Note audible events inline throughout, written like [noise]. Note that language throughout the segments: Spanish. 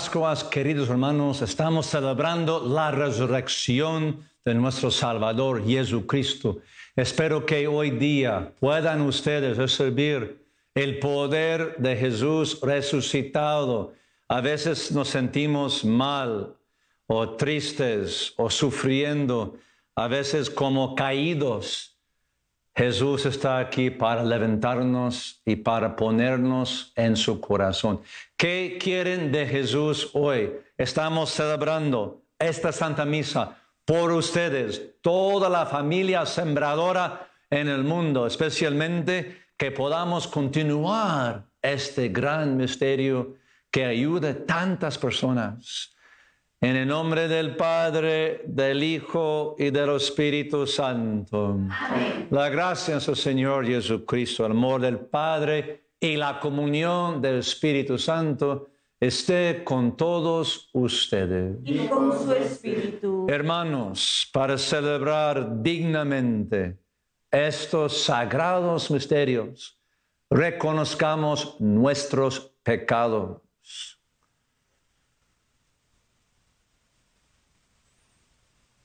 Pascuas, queridos hermanos. Estamos celebrando la resurrección de nuestro Salvador Jesucristo. Espero que hoy día puedan ustedes recibir el poder de Jesús resucitado. A veces nos sentimos mal o tristes o sufriendo, a veces como caídos. Jesús está aquí para levantarnos y para ponernos en su corazón. ¿Qué quieren de Jesús hoy? Estamos celebrando esta Santa Misa por ustedes, toda la familia sembradora en el mundo, especialmente que podamos continuar este gran misterio que ayude tantas personas. En el nombre del Padre, del Hijo y del Espíritu Santo. La gracia de nuestro Señor Jesucristo, el amor del Padre y la comunión del Espíritu Santo esté con todos ustedes. Y con su espíritu. Hermanos, para celebrar dignamente estos sagrados misterios, reconozcamos nuestros pecados.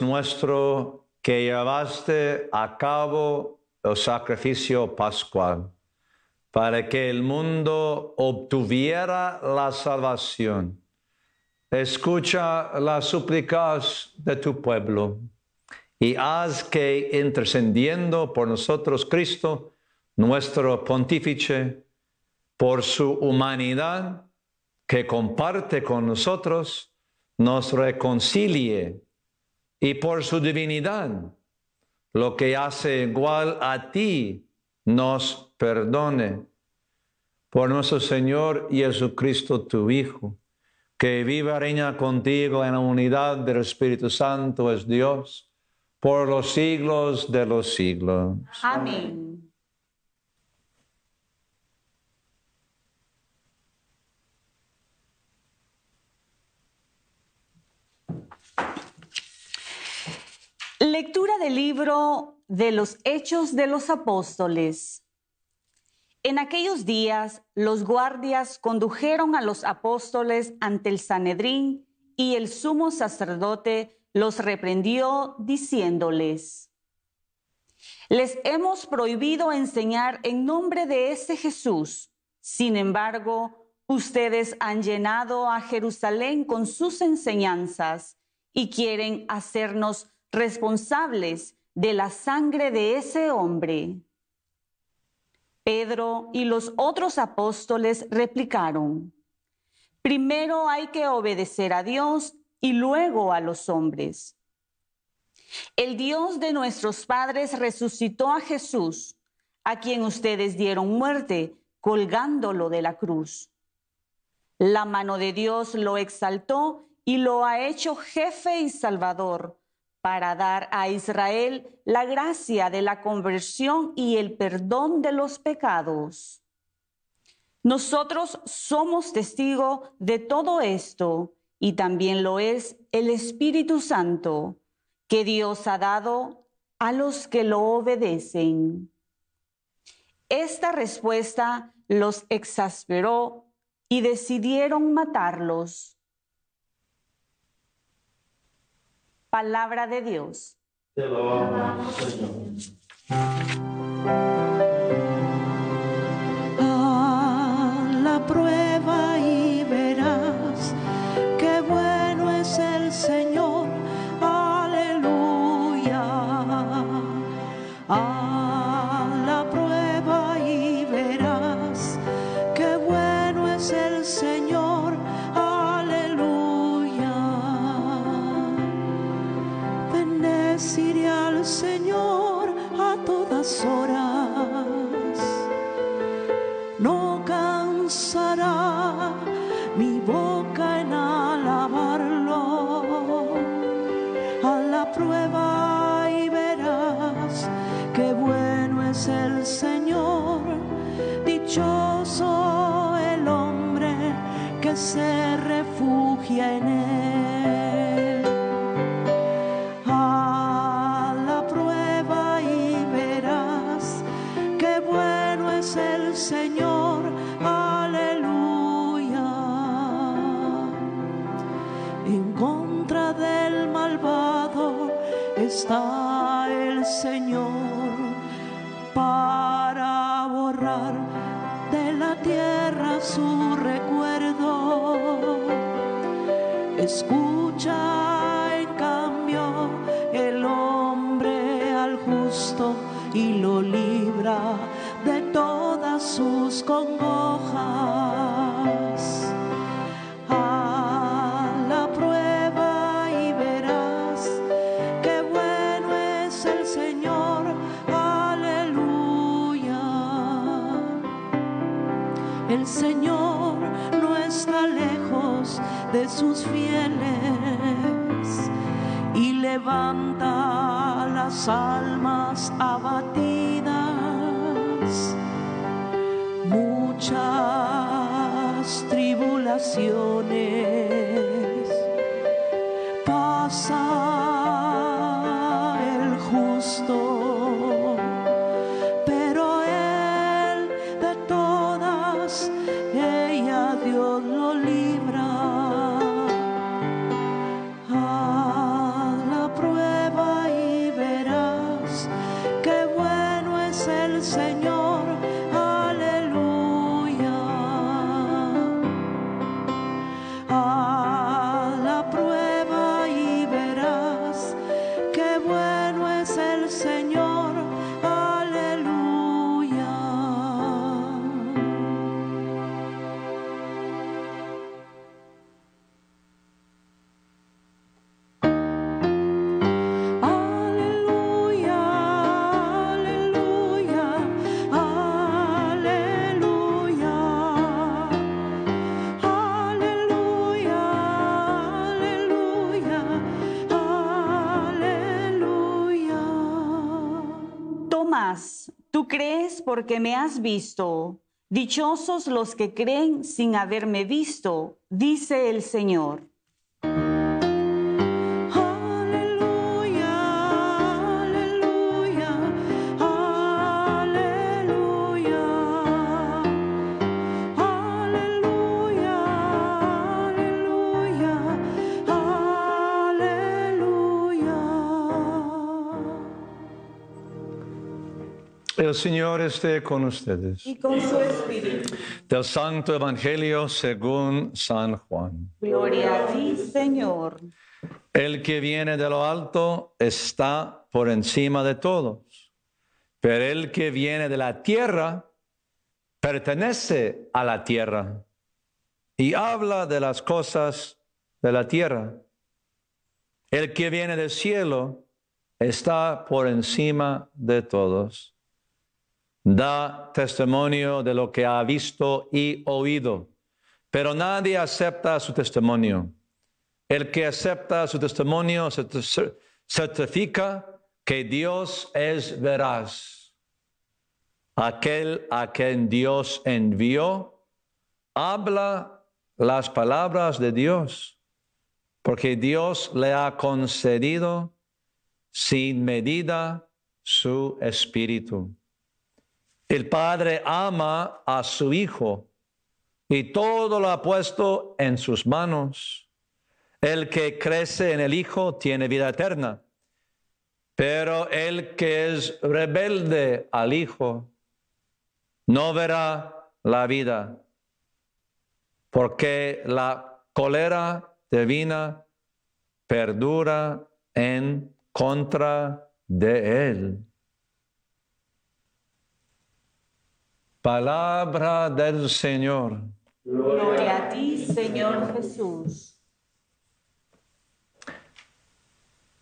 Nuestro, que llevaste a cabo el sacrificio pascual para que el mundo obtuviera la salvación. Escucha las súplicas de tu pueblo y haz que intercediendo por nosotros Cristo, nuestro pontífice, por su humanidad que comparte con nosotros, nos reconcilie y por su divinidad, lo que hace igual a ti, nos perdone. Por nuestro Señor Jesucristo, tu Hijo, que viva reina contigo en la unidad del Espíritu Santo, es Dios, por los siglos de los siglos. Amén. Lectura del libro de los Hechos de los Apóstoles. En aquellos días los guardias condujeron a los apóstoles ante el Sanedrín y el sumo sacerdote los reprendió diciéndoles, les hemos prohibido enseñar en nombre de ese Jesús. Sin embargo, ustedes han llenado a Jerusalén con sus enseñanzas y quieren hacernos responsables de la sangre de ese hombre. Pedro y los otros apóstoles replicaron, primero hay que obedecer a Dios y luego a los hombres. El Dios de nuestros padres resucitó a Jesús, a quien ustedes dieron muerte colgándolo de la cruz. La mano de Dios lo exaltó y lo ha hecho jefe y salvador para dar a Israel la gracia de la conversión y el perdón de los pecados. Nosotros somos testigos de todo esto y también lo es el Espíritu Santo que Dios ha dado a los que lo obedecen. Esta respuesta los exasperó y decidieron matarlos. Palabra de Dios. Te lo amamos, Señor. A la prueba libra de todas sus congojas. A la prueba y verás qué bueno es el Señor. Aleluya. El Señor no está lejos de sus fieles y levanta las almas abatidas. Muchas tribulaciones porque me has visto. Dichosos los que creen sin haberme visto, dice el Señor. El Señor esté con ustedes. Y con su espíritu. Del Santo Evangelio según San Juan. Gloria a ti, Señor. El que viene de lo alto está por encima de todos, pero el que viene de la tierra pertenece a la tierra y habla de las cosas de la tierra. El que viene del cielo está por encima de todos. Da testimonio de lo que ha visto y oído, pero nadie acepta su testimonio. El que acepta su testimonio cert- certifica que Dios es veraz. Aquel a quien Dios envió habla las palabras de Dios, porque Dios le ha concedido sin medida su espíritu. El Padre ama a su Hijo y todo lo ha puesto en sus manos. El que crece en el Hijo tiene vida eterna, pero el que es rebelde al Hijo no verá la vida, porque la cólera divina perdura en contra de él. Palabra del Señor. Gloria a ti, Señor Jesús.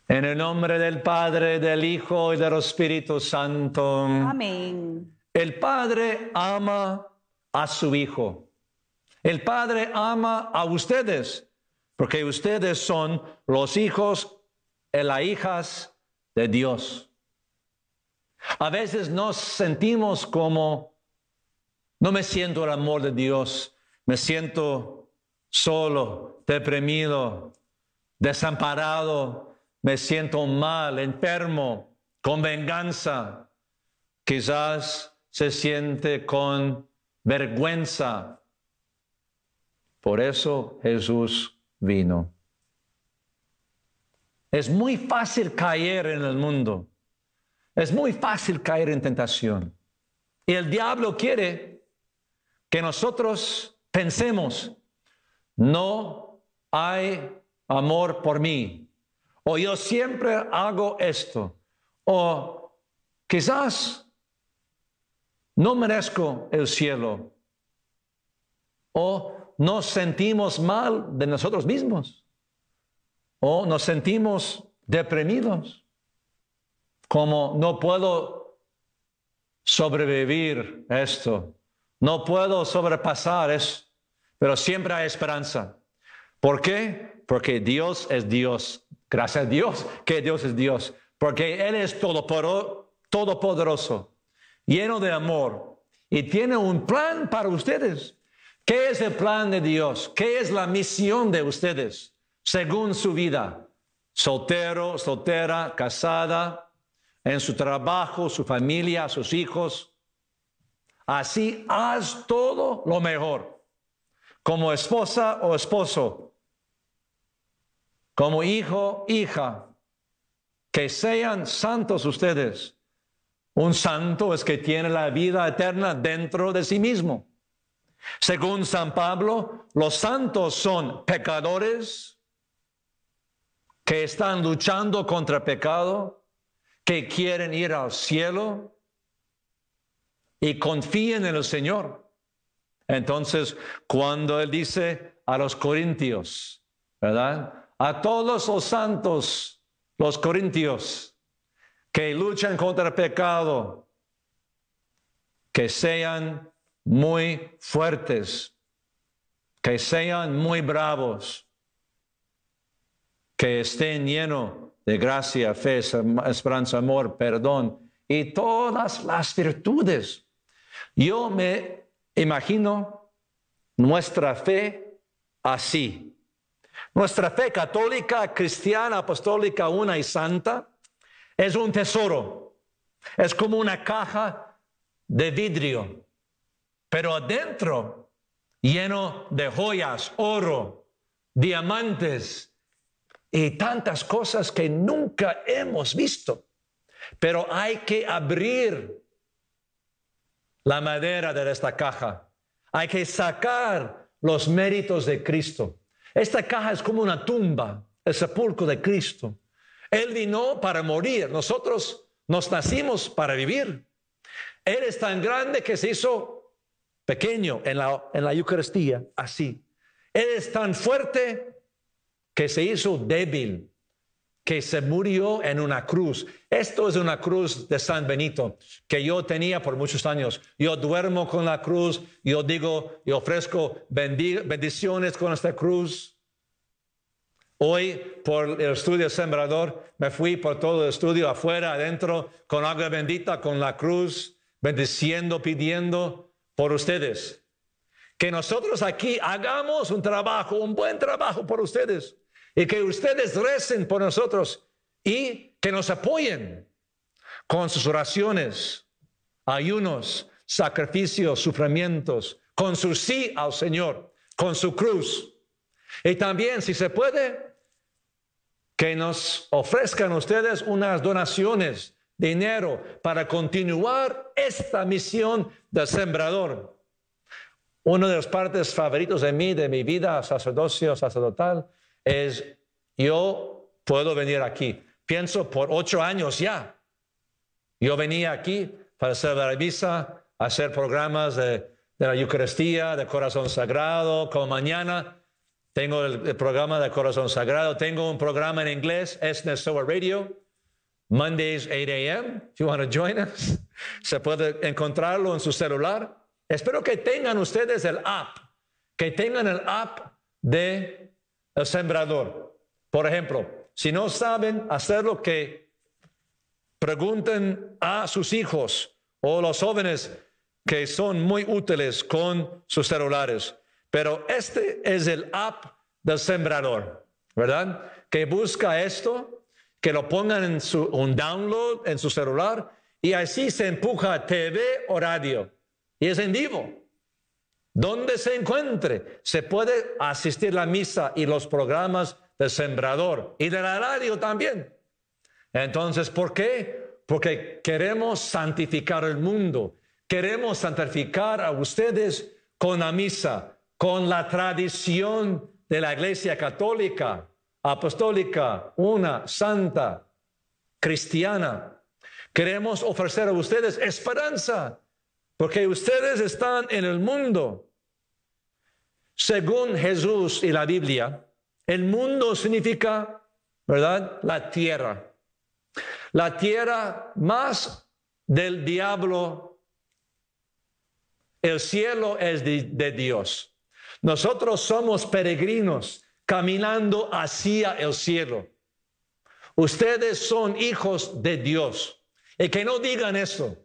En el nombre del Padre, del Hijo y del Espíritu Santo. Amén. El Padre ama a su Hijo. El Padre ama a ustedes, porque ustedes son los hijos y las hijas de Dios. A veces nos sentimos como, no me siento el amor de Dios, me siento solo, deprimido, desamparado, me siento mal, enfermo, con venganza. Quizás se siente con vergüenza. Por eso Jesús vino. Es muy fácil caer en el mundo. Es muy fácil caer en tentación. Y el diablo quiere que nosotros pensemos, no hay amor por mí. O yo siempre hago esto. O quizás no merezco el cielo. O nos sentimos mal de nosotros mismos. O nos sentimos deprimidos. Como no puedo sobrevivir esto. No puedo sobrepasar eso. Pero siempre hay esperanza. ¿Por qué? Porque Dios es Dios. Gracias a Dios que Dios es Dios. Porque Él es todopoderoso, lleno de amor y tiene un plan para ustedes. ¿Qué es el plan de Dios? ¿Qué es la misión de ustedes según su vida? Soltero, soltera, casada, en su trabajo, su familia, sus hijos. Así haz todo lo mejor. Como esposa o esposo, como hijo, hija, que sean santos ustedes. Un santo es que tiene la vida eterna dentro de sí mismo. Según San Pablo, los santos son pecadores que están luchando contra pecado, que quieren ir al cielo y confíen en el Señor. Entonces, cuando Él dice a los corintios, ¿verdad? A todos los santos, los corintios, que luchan contra el pecado, que sean muy fuertes, que sean muy bravos, que estén llenos de gracia, fe, esperanza, amor, perdón y todas las virtudes. Yo me imagino nuestra fe así. Nuestra fe católica, cristiana, apostólica, una y santa, es un tesoro. Es como una caja de vidrio, pero adentro lleno de joyas, oro, diamantes y tantas cosas que nunca hemos visto. Pero hay que abrir la madera de esta caja. Hay que sacar los méritos de Cristo. Esta caja es como una tumba, el sepulcro de Cristo. Él vino para morir. Nosotros nos nacimos para vivir. Él es tan grande que se hizo pequeño en la, Eucaristía, así. Él es tan fuerte que se hizo débil, que se murió en una cruz. Esto es una cruz de San Benito que yo tenía por muchos años. Yo duermo con la cruz, yo digo, y ofrezco bendiciones con esta cruz. Hoy, por el estudio sembrador, me fui por todo el estudio, afuera, adentro, con agua bendita, con la cruz, bendiciendo, pidiendo por ustedes. Que nosotros aquí hagamos un trabajo, un buen trabajo por ustedes. Y que ustedes recen por nosotros y que nos apoyen con sus oraciones, ayunos, sacrificios, sufrimientos, con su sí al Señor, con su cruz. Y también, si se puede, que nos ofrezcan ustedes unas donaciones, dinero, para continuar esta misión del sembrador. Una de las partes favoritos de mí, de mi vida sacerdocio, sacerdotal, es yo puedo venir aquí. Pienso por ocho años ya. Yo venía aquí para hacer la misa, hacer programas de, la Eucaristía, de Corazón Sagrado, como mañana tengo el, programa de Corazón Sagrado. Tengo un programa en inglés, SNSOA Radio, Mondays 8 a.m. If you want to join us, [laughs] se puede encontrarlo en su celular. Espero que tengan ustedes el app, que tengan el app de el sembrador. Por ejemplo, si no saben hacer lo que pregunten a sus hijos o los jóvenes que son muy útiles con sus celulares. Pero este es el app del sembrador, ¿verdad? Que busca esto, que lo pongan en su, un download en su celular y así se empuja TV o radio. Y es en vivo. Donde se encuentre, se puede asistir la misa y los programas del sembrador y de la radio también. Entonces, ¿por qué? Porque queremos santificar el mundo. Queremos santificar a ustedes con la misa, con la tradición de la Iglesia Católica, Apostólica, una, santa, cristiana. Queremos ofrecer a ustedes esperanza, porque ustedes están en el mundo. Según Jesús y la Biblia, el mundo significa, ¿verdad? La tierra. La tierra más del diablo. El cielo es de, de Dios. Nosotros somos peregrinos caminando hacia el cielo. Ustedes son hijos de Dios. Y que no digan eso.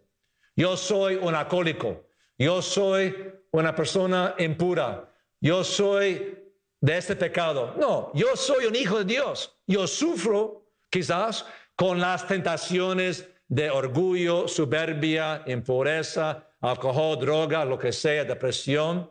Yo soy un alcohólico. Yo soy una persona impura. Yo soy de este pecado. No, yo soy un hijo de Dios. Yo sufro quizás con las tentaciones de orgullo, soberbia, impureza, alcohol, droga, lo que sea, depresión.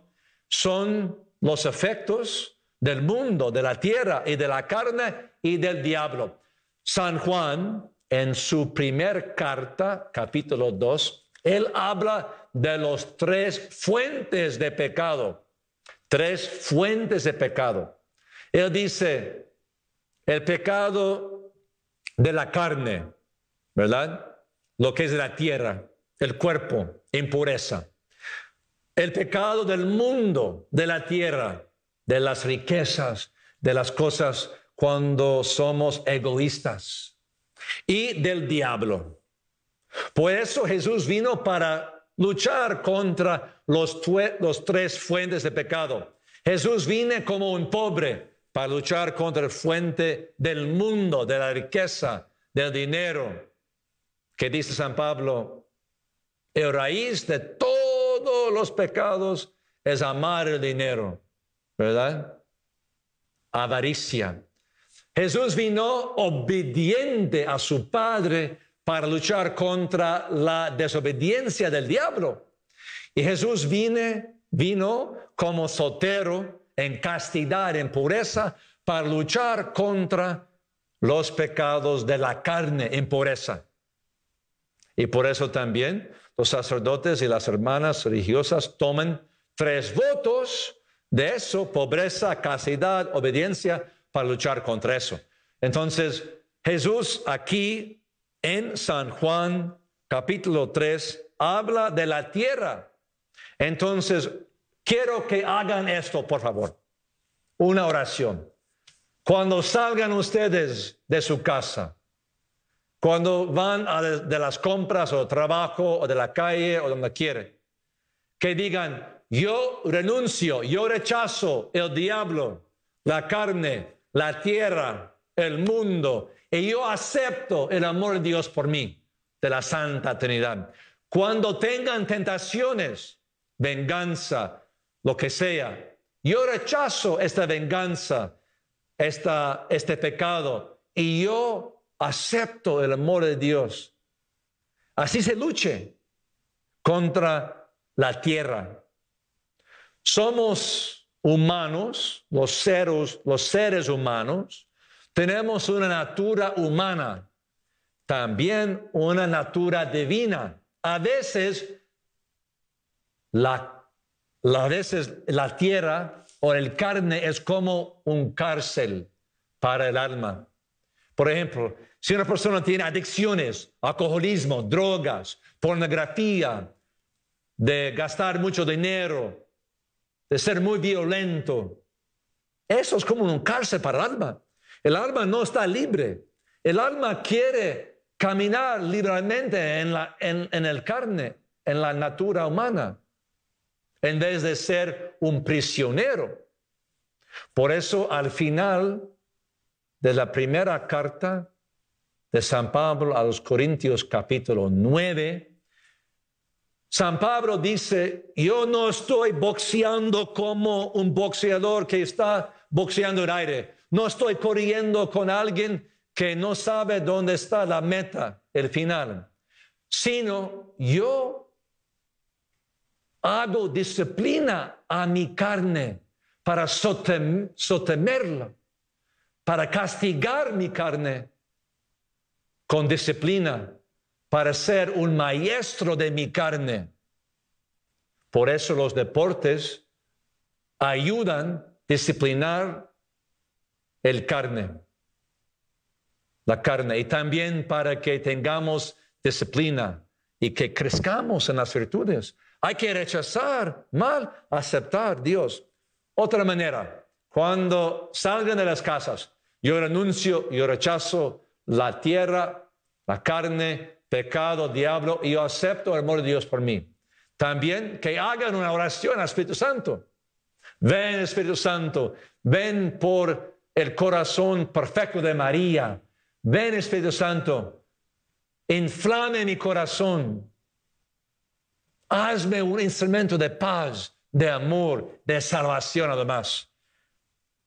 Son los efectos del mundo, de la tierra y de la carne y del diablo. San Juan, en su primer carta, capítulo 2, él habla de los tres fuentes de pecado, tres fuentes de pecado. Él dice, el pecado de la carne, ¿verdad? Lo que es la tierra, el cuerpo, impureza. El pecado del mundo, de la tierra, de las riquezas, de las cosas cuando somos egoístas. Y del diablo. Por eso Jesús vino para luchar contra los, tres fuentes de pecado. Jesús vino como un pobre para luchar contra el fuente del mundo, de la riqueza, del dinero, que dice San Pablo, el raíz de todos los pecados es amar el dinero, ¿verdad? Avaricia. Jesús vino obediente a su Padre para luchar contra la desobediencia del diablo. Y Jesús vino como soltero en castidad, en pureza, para luchar contra los pecados de la carne en pureza. Y por eso también los sacerdotes y las hermanas religiosas toman tres votos de eso, pobreza, castidad, obediencia, para luchar contra eso. Entonces, Jesús aquí en San Juan capítulo 3 habla de la tierra. Entonces, quiero que hagan esto, por favor. Una oración. Cuando salgan ustedes de su casa, cuando van a de, las compras o trabajo o de la calle o donde quieren, que digan, yo renuncio, yo rechazo el diablo, la carne, la tierra, el mundo, y yo acepto el amor de Dios por mí, de la Santa Trinidad. Cuando tengan tentaciones, venganza, lo que sea, yo rechazo esta venganza, esta, este pecado, y yo acepto el amor de Dios. Así se luche contra la tierra. Somos humanos, los seres, los seres humanos, tenemos una natura humana, también una natura divina. A veces la, veces la tierra o el carne es como un cárcel para el alma. Por ejemplo, si una persona tiene adicciones, alcoholismo, drogas, pornografía, de gastar mucho dinero, de ser muy violento, eso es como un cárcel para el alma. El alma no está libre. El alma quiere caminar libremente en, la, en, en el carne, en la natura humana, en vez de ser un prisionero. Por eso al final de la primera carta de San Pablo a los Corintios capítulo 9, San Pablo dice, yo no estoy boxeando como un boxeador que está boxeando el aire. No estoy corriendo con alguien que no sabe dónde está la meta, el final, sino yo hago disciplina a mi carne para sotem- sotemerla, para castigar mi carne con disciplina, para ser un maestro de mi carne. Por eso los deportes ayudan a disciplinar el carne, la carne, y también para que tengamos disciplina y que crezcamos en las virtudes. Hay que rechazar mal, aceptar Dios. Otra manera, cuando salgan de las casas, yo renuncio, yo rechazo la tierra, la carne, pecado, diablo, y yo acepto el amor de Dios por mí. También que hagan una oración al Espíritu Santo. Ven Espíritu Santo, ven por el corazón perfecto de María. Ven Espíritu Santo, inflame mi corazón. Hazme un instrumento de paz, de amor, de salvación además.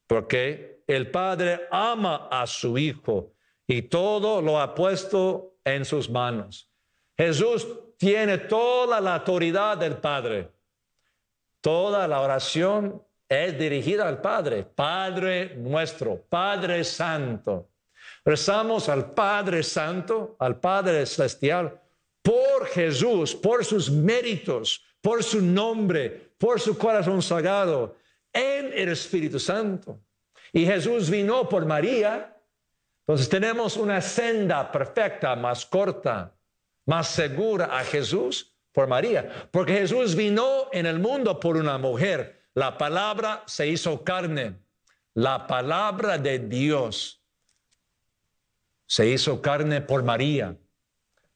Porque el Padre ama a su Hijo y todo lo ha puesto en sus manos. Jesús tiene toda la autoridad del Padre. Toda la oración es dirigida al Padre, Padre nuestro, Padre Santo. Rezamos al Padre Santo, al Padre Celestial, por Jesús, por sus méritos, por su nombre, por su corazón sagrado, en el Espíritu Santo. Y Jesús vino por María, Entonces tenemos una senda perfecta, más corta, más segura a Jesús por María, porque Jesús vino en el mundo por una mujer. La palabra se hizo carne, la palabra de Dios se hizo carne por María.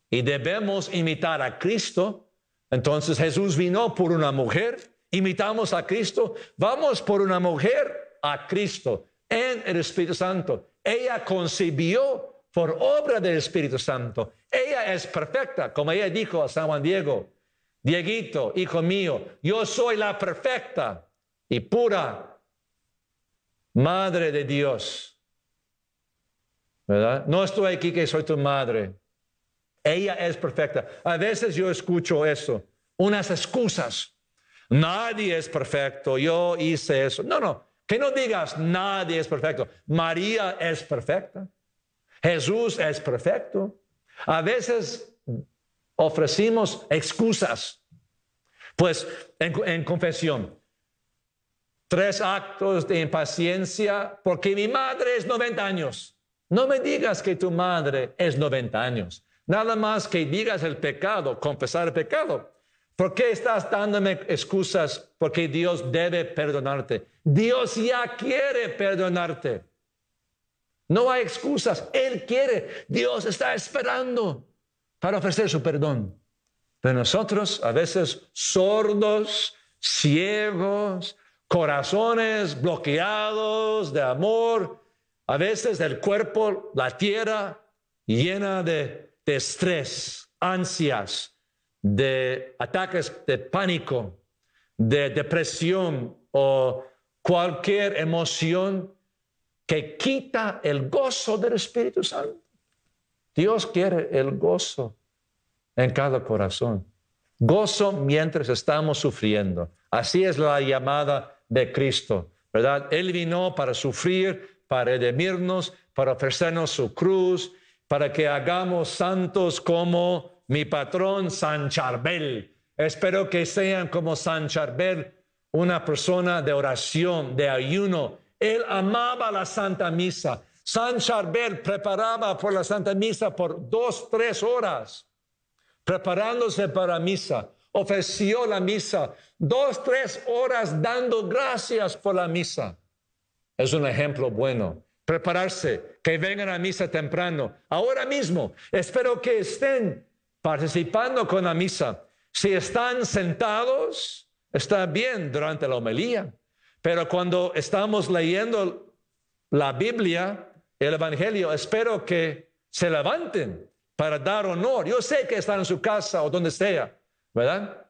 Y debemos imitar a Cristo. Entonces Jesús vino por una mujer, imitamos a Cristo, vamos por una mujer a Cristo en el Espíritu Santo. Ella concibió por obra del Espíritu Santo. Ella es perfecta, como ella dijo a San Juan Diego, Dieguito, hijo mío, yo soy la perfecta y pura Madre de Dios. ¿Verdad? No estoy aquí que soy tu madre. Ella es perfecta. A veces yo escucho eso, unas excusas. Nadie es perfecto, yo hice eso. No, no, que no digas nadie es perfecto. María es perfecta. Jesús es perfecto. A veces ofrecimos excusas. Pues en, confesión, tres actos de impaciencia porque mi madre es 90 años. No me digas que tu madre es 90 años. Nada más que digas el pecado, confesar el pecado. ¿Por qué estás dándome excusas? Porque Dios debe perdonarte. Dios ya quiere perdonarte. No hay excusas. Él quiere. Dios está esperando para ofrecer su perdón. Pero nosotros, a veces sordos, ciegos, corazones bloqueados de amor, a veces el cuerpo, la tierra llena de, de estrés, ansias, de ataques de pánico, de depresión o cualquier emoción que quita el gozo del Espíritu Santo. Dios quiere el gozo en cada corazón. Gozo mientras estamos sufriendo. Así es la llamada de Cristo, ¿verdad? Él vino para sufrir, para redimirnos, para ofrecernos su cruz, para que hagamos santos como mi patrón San Charbel. Espero que sean como San Charbel, una persona de oración, de ayuno. Él amaba la Santa Misa. San Charbel preparaba por la Santa Misa por dos, tres horas, preparándose para misa. Ofreció la misa dos, tres horas dando gracias por la misa. Es un ejemplo bueno. Prepararse, que vengan a misa temprano. Ahora mismo, espero que estén participando con la misa. Si están sentados, está bien durante la homilía. Pero cuando estamos leyendo la Biblia, el Evangelio, espero que se levanten para dar honor. Yo sé que están en su casa o donde sea, ¿verdad?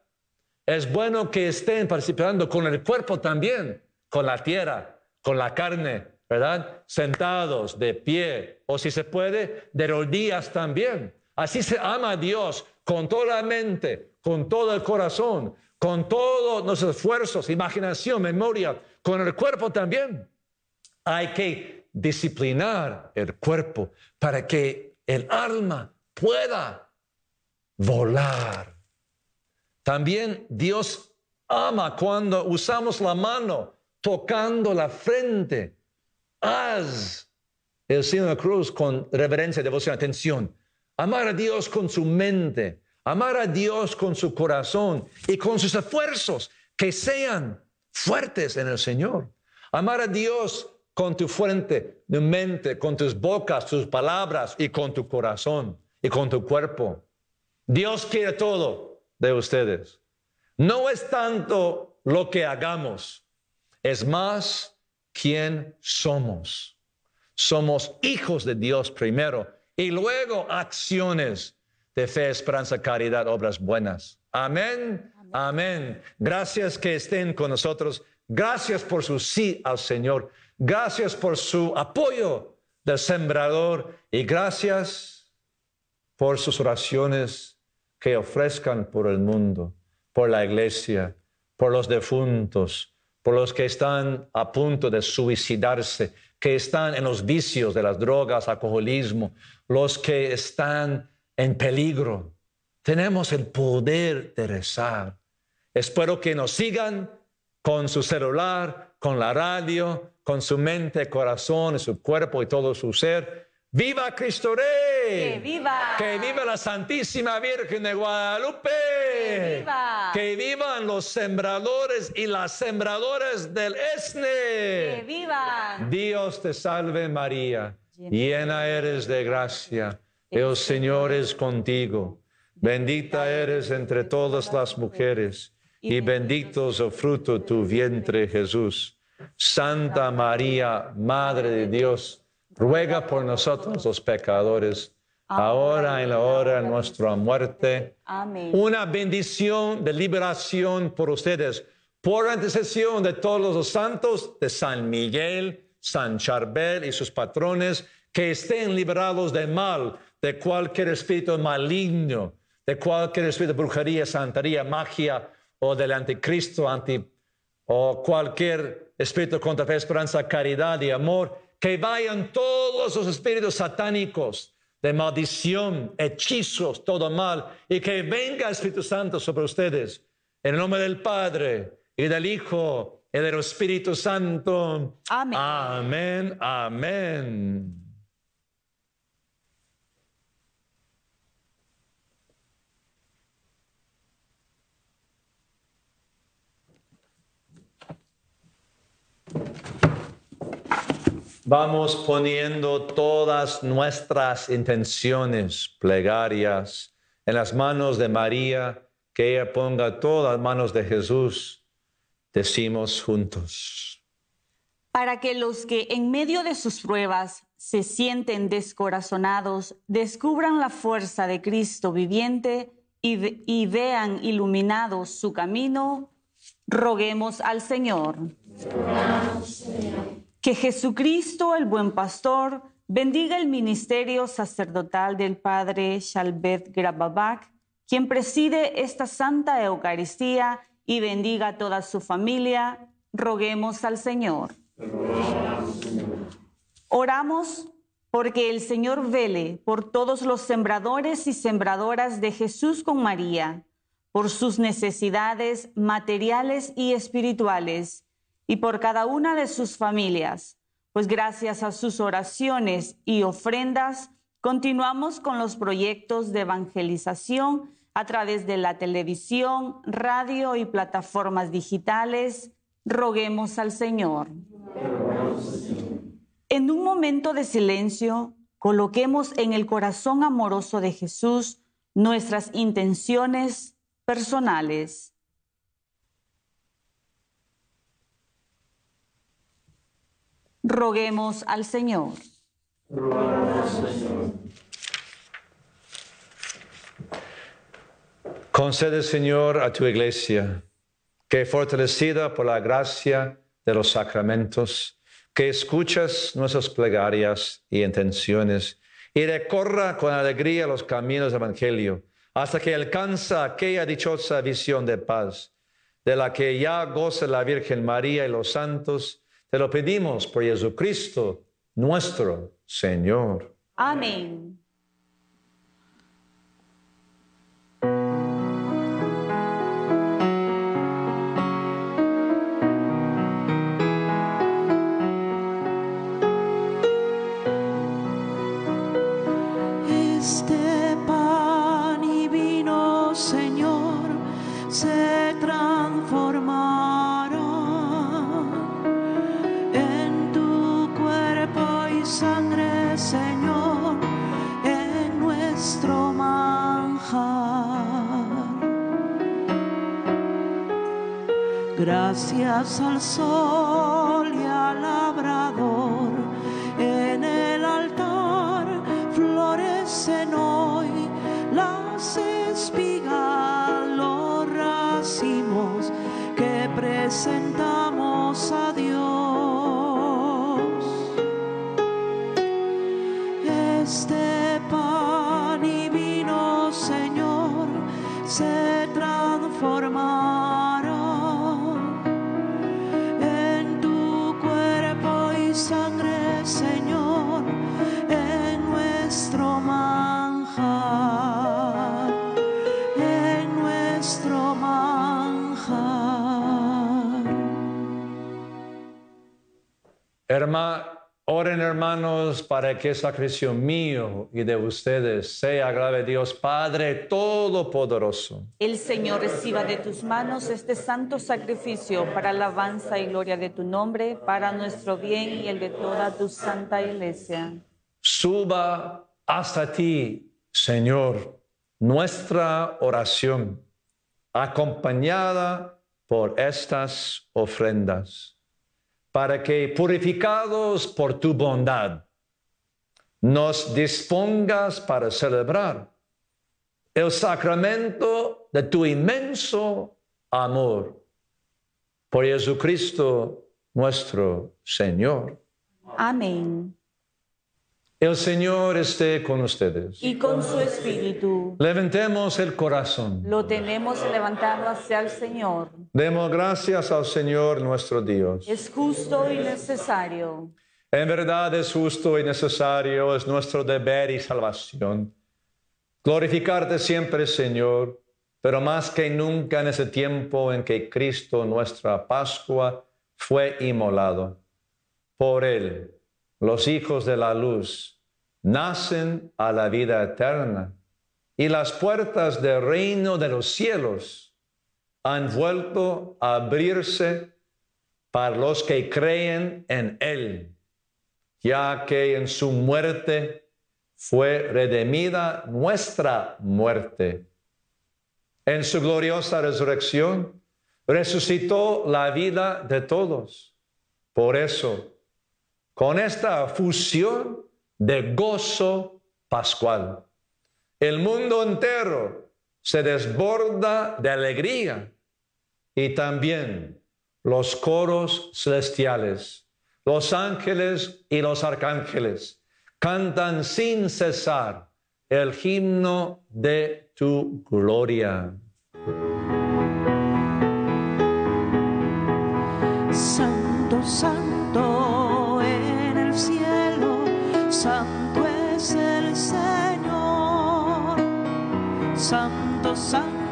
Es bueno que estén participando con el cuerpo también, con la tierra, con la carne, ¿verdad? Sentados, de pie, o si se puede, de rodillas también. Así se ama a Dios con toda la mente, con todo el corazón, con todos nuestros esfuerzos, imaginación, memoria, con el cuerpo también. Hay que disciplinar el cuerpo para que el alma pueda volar. También Dios ama cuando usamos la mano tocando la frente. Haz el signo de cruz con reverencia, devoción, atención. Amar a Dios con su mente, amar a Dios con su corazón y con sus esfuerzos que sean fuertes en el Señor. Amar a Dios con tu fuente, tu mente, con tus bocas, tus palabras y con tu corazón y con tu cuerpo. Dios quiere todo de ustedes. No es tanto lo que hagamos, es más quién somos. Somos hijos de Dios primero y luego acciones de fe, esperanza, caridad, obras buenas. Amén. Amén. Gracias que estén con nosotros. Gracias por su sí al Señor. Gracias por su apoyo del sembrador y gracias por sus oraciones que ofrezcan por el mundo, por la iglesia, por los defuntos, por los que están a punto de suicidarse, que están en los vicios de las drogas, alcoholismo, los que están en peligro. Tenemos el poder de rezar. Espero que nos sigan con su celular, con la radio, con su mente, corazón, su cuerpo y todo su ser, ¡Viva Cristo Rey! ¡Que viva! ¡Que viva la Santísima Virgen de Guadalupe! ¡Que viva! ¡Que vivan los sembradores y las sembradoras del ¡Que ESNE! vivan! Dios te salve María, llena eres de gracia, el Señor es contigo, bendita eres entre todas las mujeres y bendito es el fruto de tu vientre Jesús. Santa María, Madre de Dios, ruega por nosotros los pecadores, ahora y en la hora de nuestra muerte. Amén. Una bendición de liberación por ustedes, por la intercesión de todos los santos de San Miguel, San Charbel y sus patrones, que estén liberados del mal, de cualquier espíritu maligno, de cualquier espíritu de brujería, santería, magia o del anticristo, anti, o cualquier espíritu contra fe, esperanza, caridad y amor, que vayan todos los espíritus satánicos de maldición, hechizos, todo mal, y que venga el Espíritu Santo sobre ustedes. En el nombre del Padre y del Hijo y del Espíritu Santo. Amén. Amén. Amén. Vamos poniendo todas nuestras intenciones plegarias en las manos de María, que ella ponga todas las manos de Jesús. Decimos juntos. Para que los que en medio de sus pruebas se sienten descorazonados, descubran la fuerza de Cristo viviente y, y vean iluminado su camino, roguemos al Señor. Que Jesucristo, el buen pastor, bendiga el ministerio sacerdotal del Padre Shalbet Grababak, quien preside esta Santa Eucaristía y bendiga a toda su familia. Roguemos al Señor. Oramos porque el Señor vele por todos los sembradores y sembradoras de Jesús con María, por sus necesidades materiales y espirituales, y por cada una de sus familias, pues gracias a sus oraciones y ofrendas continuamos con los proyectos de evangelización a través de la televisión, radio y plataformas digitales. Roguemos al Señor. En un momento de silencio, coloquemos en el corazón amoroso de Jesús nuestras intenciones personales. Roguemos al Señor. Concede, Señor, a tu iglesia que fortalecida por la gracia de los sacramentos, que escuchas nuestras plegarias y intenciones y recorra con alegría los caminos del Evangelio hasta que alcanza aquella dichosa visión de paz de la que ya goza la Virgen María y los santos. Te lo pedimos por Jesucristo, nuestro Señor. Amén. Al sol para que el sacrificio mío y de ustedes sea a Dios Padre Todopoderoso. El Señor reciba de tus manos este santo sacrificio para alabanza y gloria de tu nombre, para nuestro bien y el de toda tu santa iglesia. Suba hasta ti, Señor, nuestra oración, acompañada por estas ofrendas para que, purificados por tu bondad, nos dispongas para celebrar el sacramento de tu inmenso amor por Jesucristo nuestro Señor. Amén. El Señor esté con ustedes. Y con su espíritu Levantemos el corazón. lo tenemos levantado hacia el Señor. Demos gracias al Señor nuestro Dios. Es justo y necesario. En verdad es justo y necesario, es nuestro deber y salvación. Glorificarte siempre, Señor, pero más que nunca en ese tiempo en que Cristo, nuestra Pascua, fue inmolado. Por Él, los hijos de la luz nacen a la vida eterna y las puertas del reino de los cielos han vuelto a abrirse para los que creen en Él, ya que en su muerte fue redimida nuestra muerte. En su gloriosa resurrección resucitó la vida de todos. Por eso, con esta fusión de gozo pascual, el mundo entero se desborda de alegría y también los coros celestiales, los ángeles y los arcángeles cantan sin cesar el himno de tu gloria. Santo, santo en el cielo, santo es el Señor. Santo, santo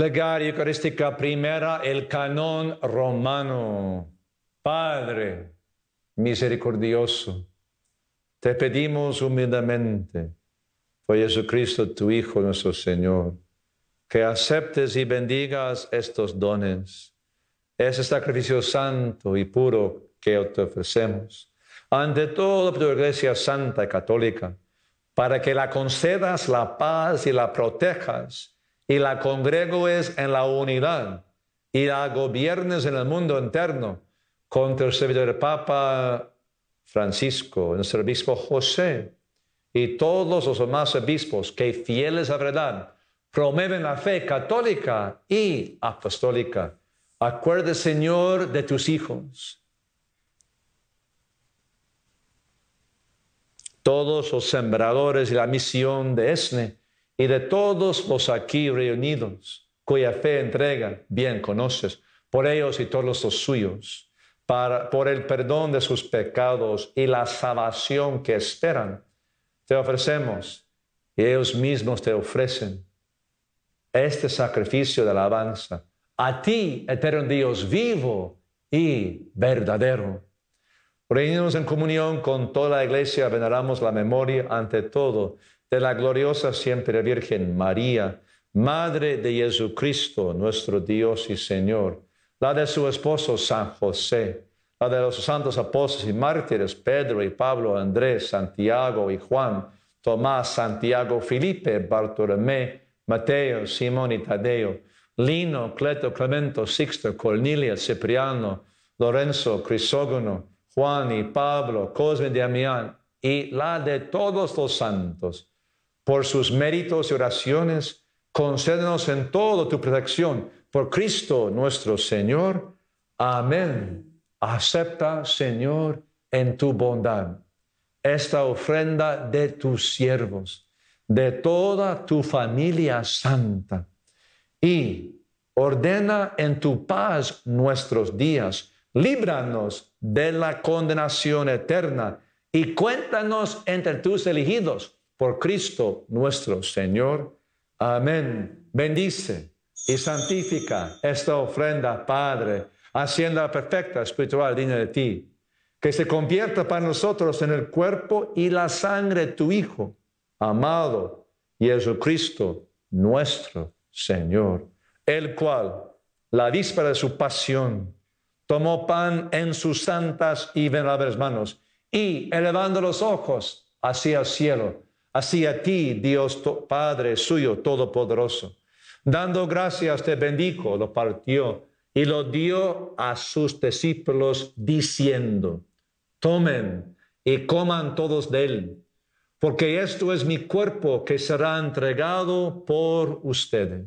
Plegaria Eucarística primera, el canon romano. Padre misericordioso, te pedimos humildemente, por Jesucristo, tu Hijo, nuestro Señor, que aceptes y bendigas estos dones, ese sacrificio santo y puro que te ofrecemos, ante por tu Iglesia Santa y Católica, para que la concedas la paz y la protejas y la congregues en la unidad y la gobiernes en el mundo interno contra el servidor Papa Francisco, nuestro obispo José y todos los demás obispos que fieles a verdad promueven la fe católica y apostólica. Acuerde, Señor, de tus hijos. Todos los sembradores y la misión de ESNE y de todos los aquí reunidos, cuya fe entrega, bien conoces, por ellos y todos los suyos, por el perdón de sus pecados y la salvación que esperan, te ofrecemos y ellos mismos te ofrecen este sacrificio de alabanza a ti, eterno Dios vivo y verdadero. Reunimos en comunión con toda la iglesia, veneramos la memoria ante todo de la gloriosa siempre Virgen María, Madre de Jesucristo, nuestro Dios y Señor, la de su esposo San José, la de los santos apóstoles y mártires Pedro y Pablo, Andrés, Santiago y Juan, Tomás, Santiago, Felipe, Bartolomé, Mateo, Simón y Tadeo, Lino, Cleto, Clemento, Sixto, Cornelia, Cipriano, Lorenzo, Crisógono, Juan y Pablo, Cosme y Damián, y la de todos los santos. Por sus méritos y oraciones, concédenos en todo tu protección. Por Cristo nuestro Señor. Amén. Acepta, Señor, en tu bondad esta ofrenda de tus siervos, de toda tu familia santa, y ordena en tu paz nuestros días. Líbranos de la condenación eterna y cuéntanos entre tus elegidos por Cristo nuestro Señor. Amén. Bendice y santifica esta ofrenda, Padre, haciéndola perfecta, espiritual, digna de ti. Que se convierta para nosotros en el cuerpo y la sangre de tu Hijo, amado Jesucristo, nuestro Señor, el cual, la víspera de su pasión, tomó pan en sus santas y venerables manos y elevando los ojos hacia el cielo, hacia ti, Dios Padre suyo todopoderoso. Dando gracias te bendijo, lo partió y lo dio a sus discípulos diciendo, tomen y coman todos de él, porque esto es mi cuerpo que será entregado por ustedes.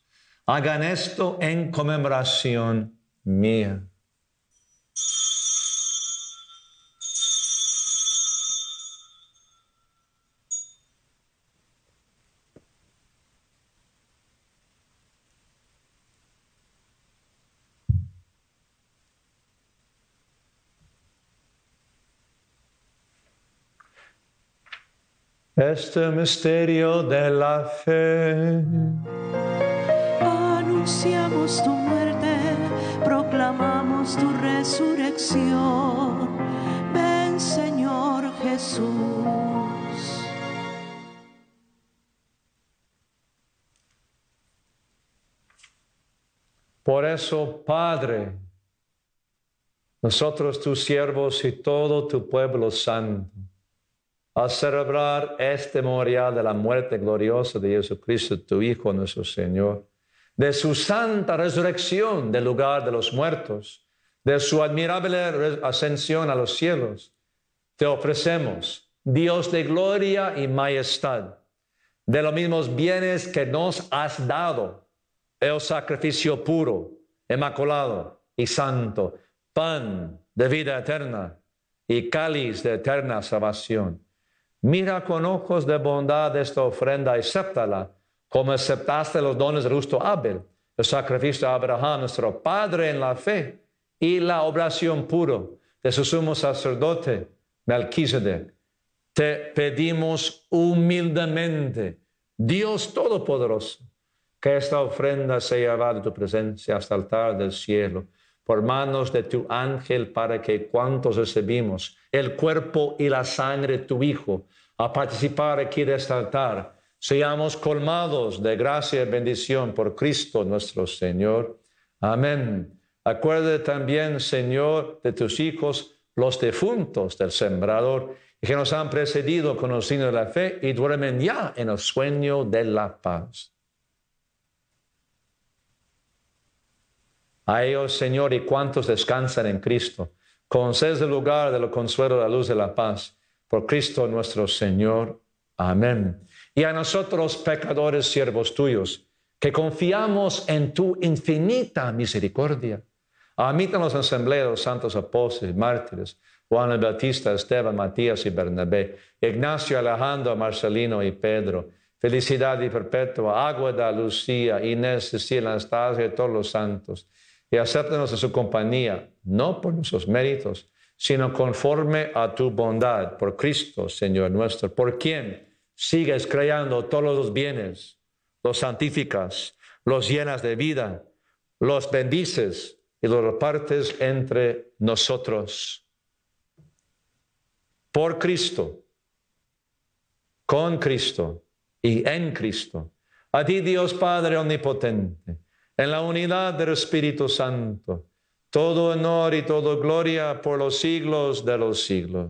Hagan esto en conmemoración mía. Este misterio de la fe anunciamos tu muerte, proclamamos tu resurrección. Ven Señor Jesús. Por eso, Padre, nosotros tus siervos y todo tu pueblo santo, al celebrar este memorial de la muerte gloriosa de Jesucristo, tu Hijo, nuestro Señor, de su santa resurrección del lugar de los muertos, de su admirable ascensión a los cielos, te ofrecemos, Dios de gloria y majestad, de los mismos bienes que nos has dado, el sacrificio puro, inmaculado y santo, pan de vida eterna y cáliz de eterna salvación. Mira con ojos de bondad esta ofrenda acéptala como aceptaste los dones de justo Abel, el sacrificio de Abraham, nuestro Padre en la fe, y la obración puro de su sumo sacerdote, Melquisedec. Te pedimos humildemente, Dios Todopoderoso, que esta ofrenda sea llevada de tu presencia hasta el altar del cielo, por manos de tu ángel, para que cuantos recibimos el cuerpo y la sangre de tu Hijo, a participar aquí de este altar, seamos colmados de gracia y bendición por Cristo nuestro Señor. Amén. Acuerde también, Señor, de tus hijos, los defuntos del sembrador, que nos han precedido con el signo de la fe y duermen ya en el sueño de la paz. A ellos, Señor, y cuantos descansan en Cristo, concedes el lugar de lo consuelo la luz de la paz. Por Cristo nuestro Señor. Amén y a nosotros pecadores siervos tuyos, que confiamos en tu infinita misericordia. Admitan los asambleos, santos apóstoles, mártires, Juan el Bautista, Esteban, Matías y Bernabé, Ignacio, Alejandro, Marcelino y Pedro, Felicidad y Perpetua, Aguada, Lucía, Inés, Cecilia, Anastasia y todos los santos, y acéptanos en su compañía, no por nuestros méritos, sino conforme a tu bondad, por Cristo, Señor nuestro, por quien sigues creando todos los bienes, los santificas, los llenas de vida, los bendices y los repartes entre nosotros. Por Cristo, con Cristo y en Cristo. A ti Dios Padre Omnipotente, en la unidad del Espíritu Santo, todo honor y toda gloria por los siglos de los siglos.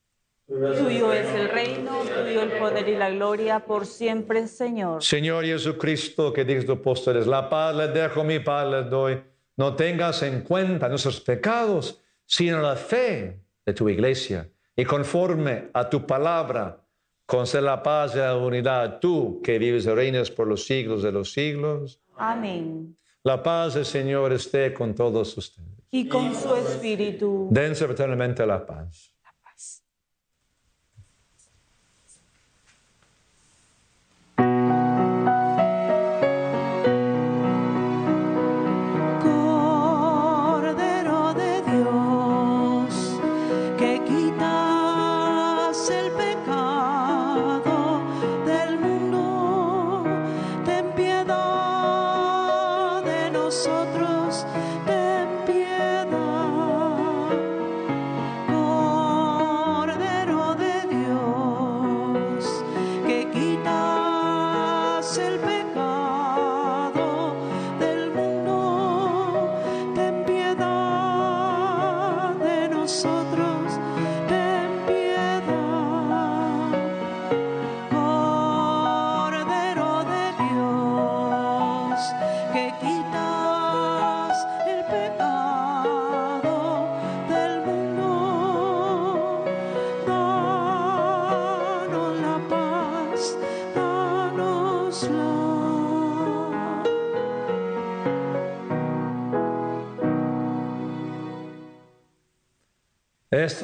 Tuyo es el reino, tuyo el poder y la gloria por siempre, Señor. Señor Jesucristo, que dices apóstoles, la paz les dejo, mi paz les doy. No tengas en cuenta nuestros pecados, sino la fe de tu iglesia. Y conforme a tu palabra, concede la paz y la unidad, tú que vives y reinas por los siglos de los siglos. Amén. La paz del Señor esté con todos ustedes. Y con su espíritu. Dense eternamente. La paz.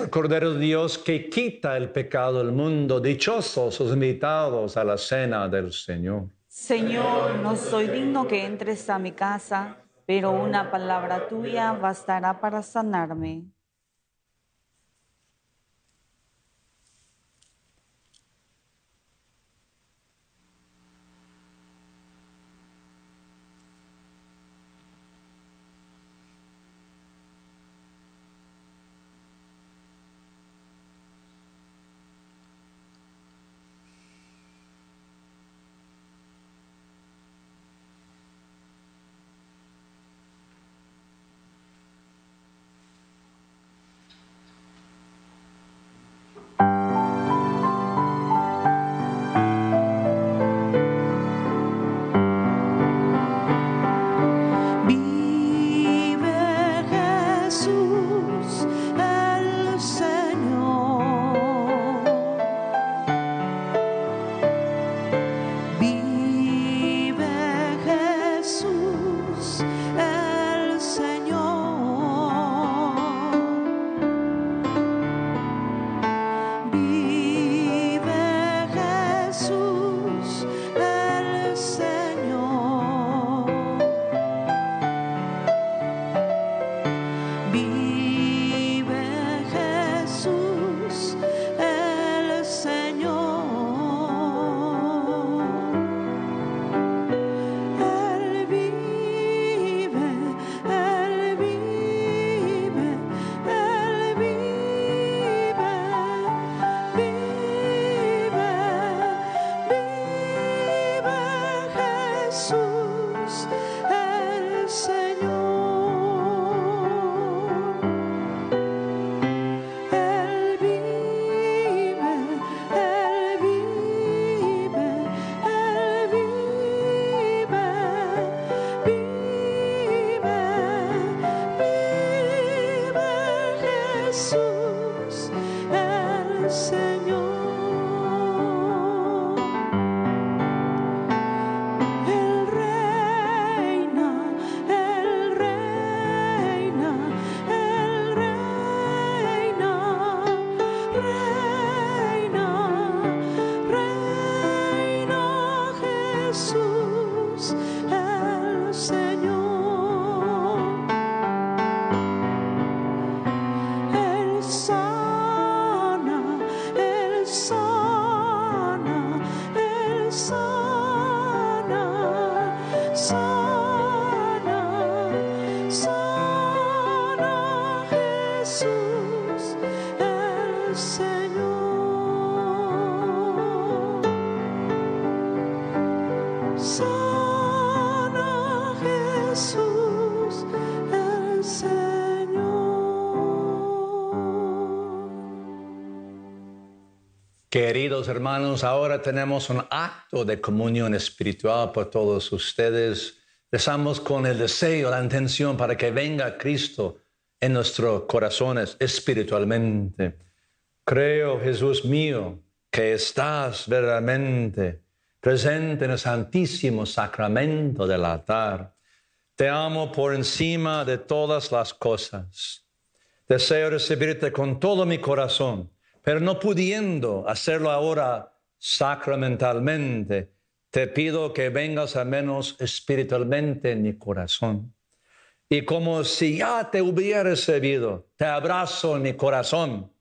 Cordero de Dios que quita el pecado del mundo, dichosos los invitados a la cena del Señor. Señor, no soy digno que entres a mi casa, pero una palabra tuya bastará para sanarme. Queridos hermanos, ahora tenemos un acto de comunión espiritual por todos ustedes. Rezamos con el deseo, la intención para que venga Cristo en nuestros corazones espiritualmente. Creo, Jesús mío, que estás verdaderamente presente en el santísimo sacramento del altar. Te amo por encima de todas las cosas. Deseo recibirte con todo mi corazón, pero no pudiendo hacerlo ahora sacramentalmente, te pido que vengas al menos espiritualmente en mi corazón. Y como si ya te hubiera recibido, te abrazo en mi corazón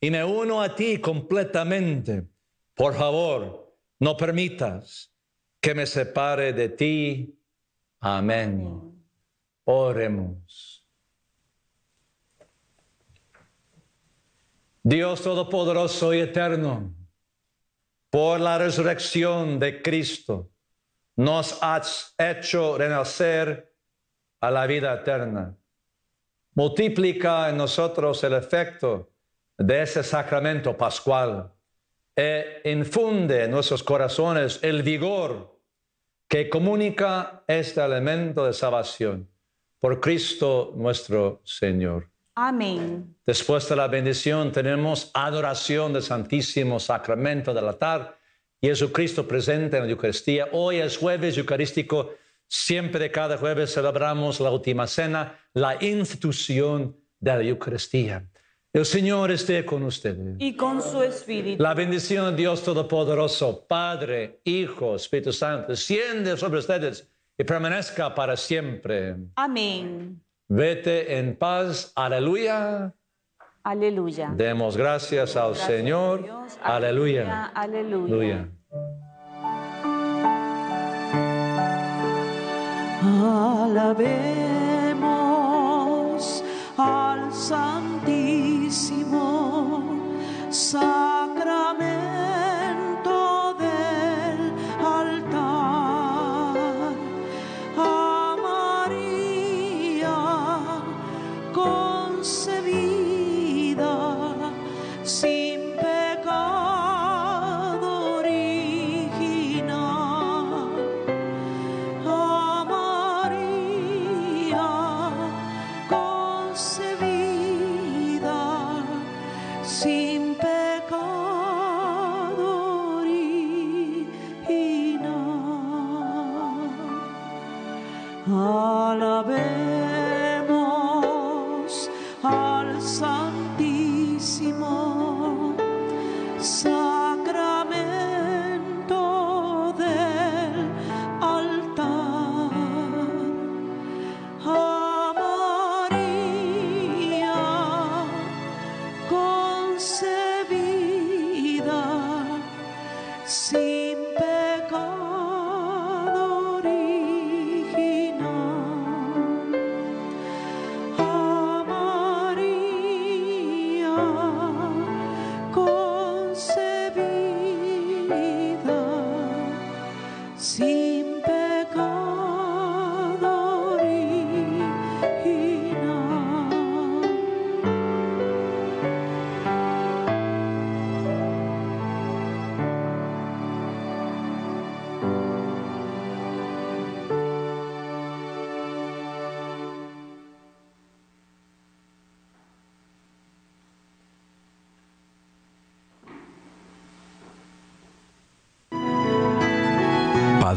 y me uno a ti completamente. Por favor, no permitas que me separe de ti. Amén. Oremos. Dios Todopoderoso y Eterno, por la resurrección de Cristo, nos has hecho renacer a la vida eterna. Multiplica en nosotros el efecto de ese sacramento pascual e infunde en nuestros corazones el vigor que comunica este elemento de salvación. Por Cristo nuestro Señor. Amén. Después de la bendición tenemos adoración del Santísimo Sacramento del altar. Jesucristo presente en la Eucaristía. Hoy es jueves eucarístico. Siempre cada jueves celebramos la última cena, la institución de la Eucaristía. El Señor esté con ustedes. Y con su espíritu. La bendición de Dios Todopoderoso, Padre, Hijo, Espíritu Santo, desciende sobre ustedes y permanezca para siempre. Amén. Vete en paz. Aleluya. Aleluya. Demos gracias al Gracias Señor. a Dios. Aleluya. Aleluya. Aleluya. Alabemos al Santísimo Sacramento